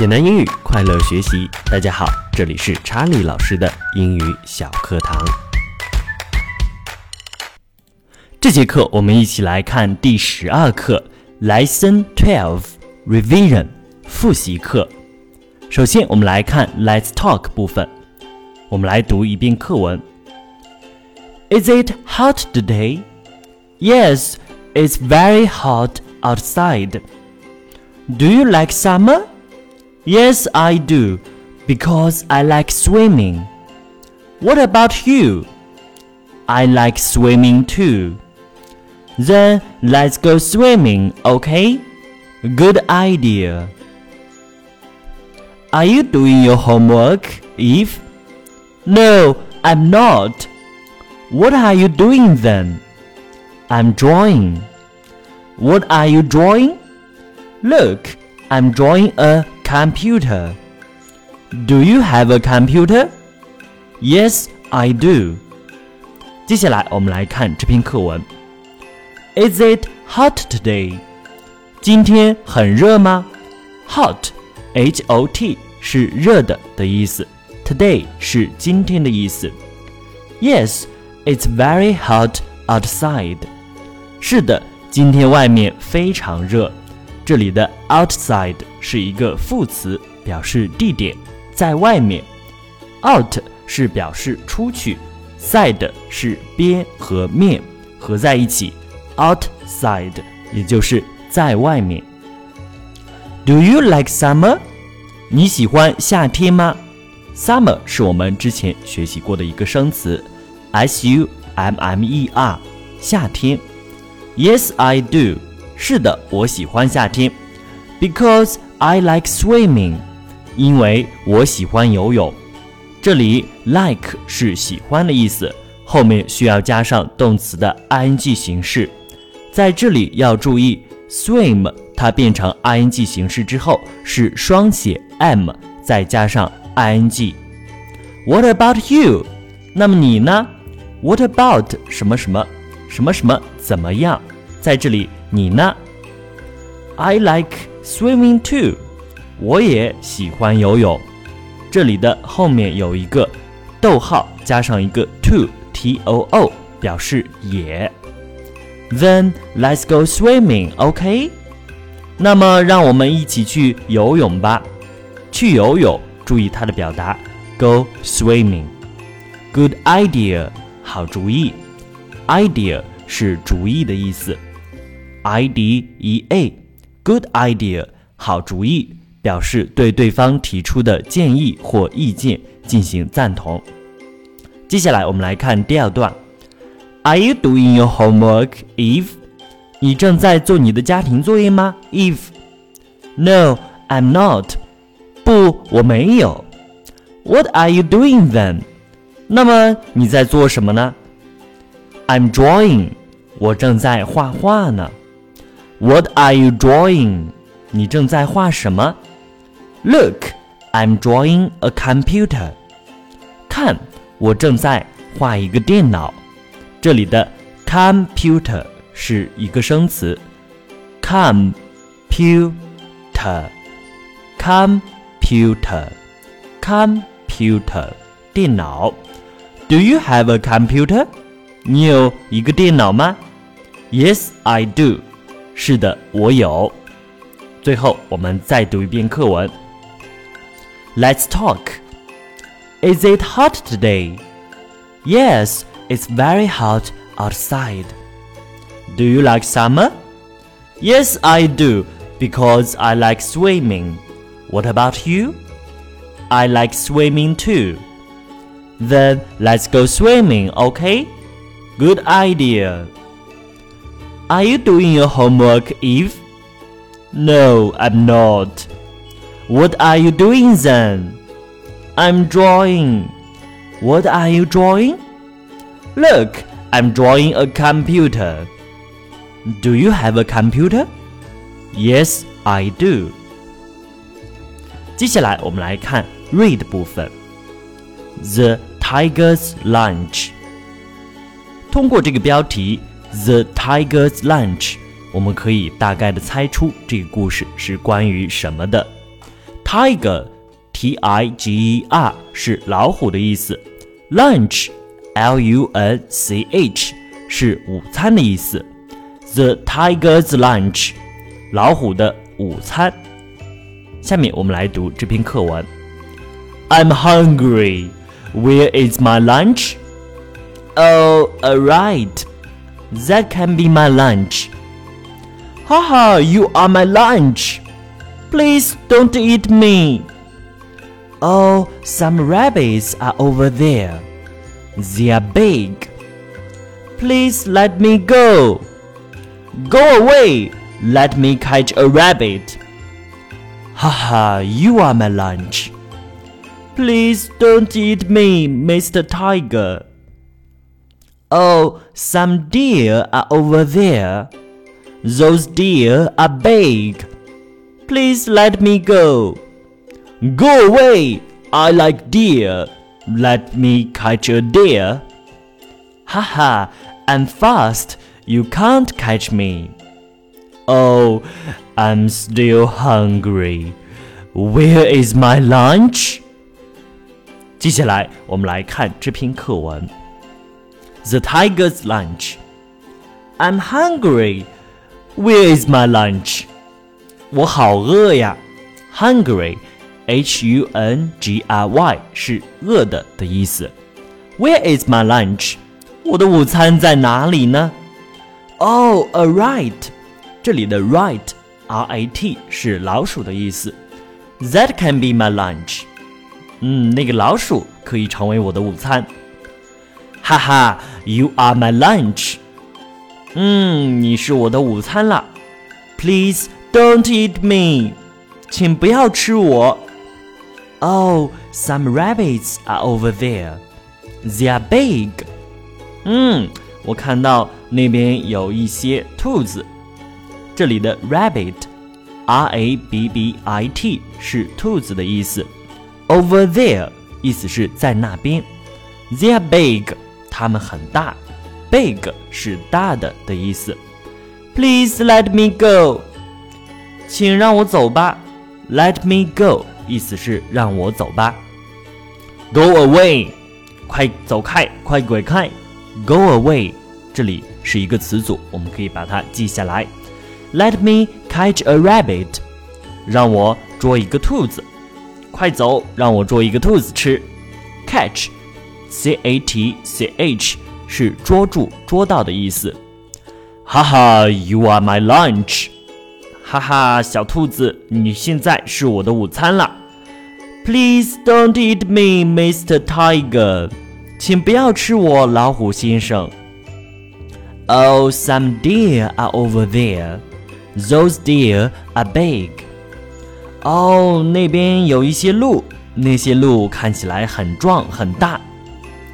简单英语，快乐学习。大家好，这里是查理老师的英语小课堂。这节课我们一起来看第十二课，Lesson Twelve Revision 复习课。首先，我们来看 Let's Talk 部分。我们来读一遍课文。Is it hot today? Yes, it's very hot outside. Do you like summer? Yes, I do, because I like swimming. What about you? I like swimming too. Then let's go swimming, okay? Good idea. Are you doing your homework, Eve? No, I'm not. What are you doing then? I'm drawing. What are you drawing? Look, I'm drawing a computer. Do you have a computer? Yes, I do. 接下来我们来看这篇课文。Is it hot today? 今天很热吗？Hot, H-O-T 是热的的意思，Today 是今天的意思。Yes, it's very hot outside. 是的，今天外面非常热。 这里的 outside 是一个副词，表示地点，在外面。out 是表示出去，side 是边和面合在一起，outside 也就是在外面。Do you like summer？你喜欢夏天吗？Summer 是我们之前学习过的一个生词，s u m m e r，夏天。Yes, I do. 是的，我喜欢夏天。Because I like swimming. 因为我喜欢游泳。这里 like 是喜欢的意思，后面需要加上动词的 ing 形式。在这里要注意，swim 它变成 ing 形式之后是双写 m 再加上 ing。What about you？那么你呢？What about 什么什么什么什么怎么样？在这里，你呢？I like swimming too。我也喜欢游泳。这里的后面有一个逗号，加上一个 to，t o o，表示也。Then let's go swimming, OK？那么让我们一起去游泳吧。去游泳，注意它的表达，go swimming。Good idea，好主意。Idea 是主意的意思。I D E A，good idea，好主意，表示对对方提出的建议或意见进行赞同。接下来我们来看第二段。Are you doing your homework, Eve？你正在做你的家庭作业吗，Eve？No, I'm not。不，我没有。What are you doing then？那么你在做什么呢？I'm drawing。我正在画画呢。 What are you drawing？你正在画什么？Look, I'm drawing a computer。看，我正在画一个电脑。这里的 computer 是一个生词，computer，computer，computer，电脑。Do you have a computer？你有一个电脑吗？Yes, I do。 是的，我有。最后，我们再读一遍课文。Let's talk. Is it hot today? Yes, it's very hot outside. Do you like summer? Yes, I do, because I like swimming. What about you? I like swimming too. Then let's go swimming, okay? Good idea. Are you doing your homework, Eve? No, I'm not. What are you doing then? I'm drawing. What are you drawing? Look, I'm drawing a computer. Do you have a computer? Yes, I do. 接下来我们来看 read 部分。The Tiger's Lunch。通过这个标题 The Tiger's Lunch，我们可以大概的猜出这个故事是关于什么的。 Tiger，T I G E R 是老虎的意思。Lunch，L U N C H 是午餐的意思。The tiger's lunch，老虎的午餐。下面我们来读这篇课文。I'm hungry. Where is my lunch? Oh, alright. That can be my lunch. Haha, you are my lunch. Please don't eat me. Oh, some rabbits are over there. They are big. Please let me go. Go away! Let me catch a rabbit. Haha, you are my lunch. Please don't eat me, Mr. Tiger. Oh, some deer are over there. Those deer are big. Please let me go. Go away! I like deer. Let me catch a deer. Haha, I'm fast you can't catch me. Oh, I'm still hungry. Where is my lunch? 接下来我们来看这篇课文。 The Tiger's Lunch. I'm hungry. Where is my lunch? 我好饿呀。Hungry, H-U-N-G-R-Y 是饿的的意思。Where is my lunch? 我的午餐在哪里呢？Oh, a rat！这里的 rat，R-A-T 是老鼠的意思。That can be my lunch。嗯，那个老鼠可以成为我的午餐。 哈哈，You are my lunch。嗯，你是我的午餐啦。Please don't eat me。请不要吃我。Oh, some rabbits are over there. They are big. 嗯。我看到那边有一些兔子。这里的 rabbit，r a b b i t 是兔子的意思。Over there 意思是在那边。They are big， 它们很大。Big 是大的的意思。Please let me go，请让我走吧。Let me go 意思是让我走吧。Go away，快走开，快滚开。Go away，这里是一个词组，我们可以把它记下来。Let me catch a rabbit，让我捉一个兔子。快走，让我捉一个兔子吃。Catch Catch，C A T C H 是捉住、捉到的意思。哈哈，You are my lunch。哈哈，小兔子，你现在是我的午餐了。Please don't eat me, Mr. Tiger。请不要吃我，老虎先生。Oh, some deer are over there. Those deer are big. 哦，那边有一些鹿，那些鹿看起来很壮很大，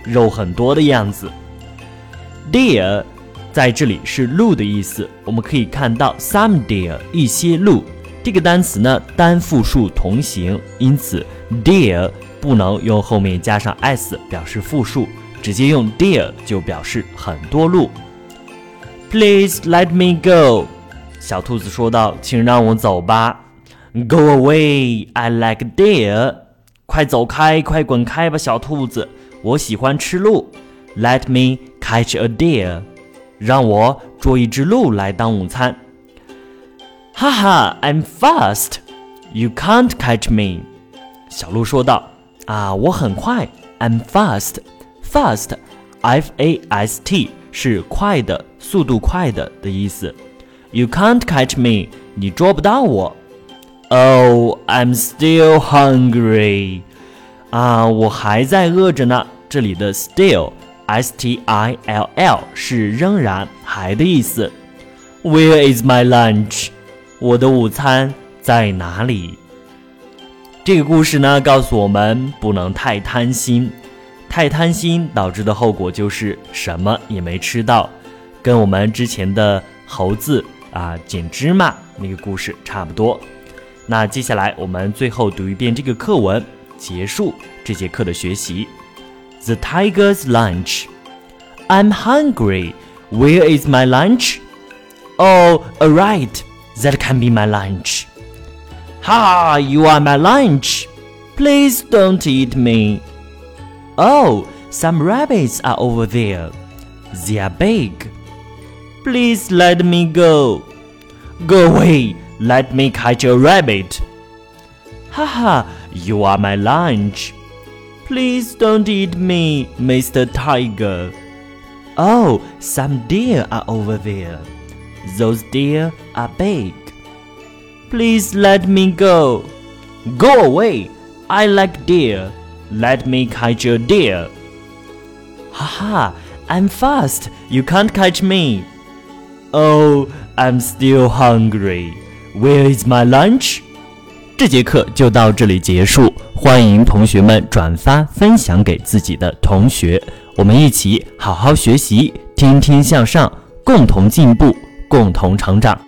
肉很多的样子。Deer 在这里是鹿的意思，我们可以看到 some deer 一些鹿这个单词呢单复数同形，因此 deer。不能用后面加上 s 表示复数，直接用 deer 就表示很多鹿。Please let me go，小兔子说道：“请让我走吧。”Go away, I like deer。快走开，快滚开吧，小兔子，我喜欢吃鹿。Let me catch a deer，让我捉一只鹿来当午餐。哈哈，I'm fast，you can't catch me。小鹿说道。啊，我很快，I'm fast，fast，f a s t 是快的，速度快的的意思。You can't catch me，你捉不到我。Oh, I'm still hungry，啊，我还在饿着呢。这里的 still，s t i l l 是仍然，还的意思。Where is my lunch？我的午餐在哪里？这个故事呢，告诉我们不能太贪心，太贪心导致的后果就是什么也没吃到，跟我们之前的猴子啊捡芝麻那个故事差不多。那接下来我们最后读一遍这个课文，结束这节课的学习。The tiger's lunch. I'm hungry. Where is my lunch? Oh, alright. That can be my lunch. Ha! You are my lunch. Please don't eat me. Oh, some rabbits are over there. They are big. Please let me go. Go away. Let me catch a rabbit. Haha, you are my lunch. Please don't eat me, Mr. Tiger. Oh, some deer are over there. Those deer are big. Please let me go. Go away. I like deer. Let me catch a deer. Haha, I'm fast. You can't catch me. Oh, I'm still hungry. Where is my lunch? 这节课就到这里结束，欢迎同学们转发分享给自己的同学，我们一起好好学习，天天向上，共同进步，共同成长。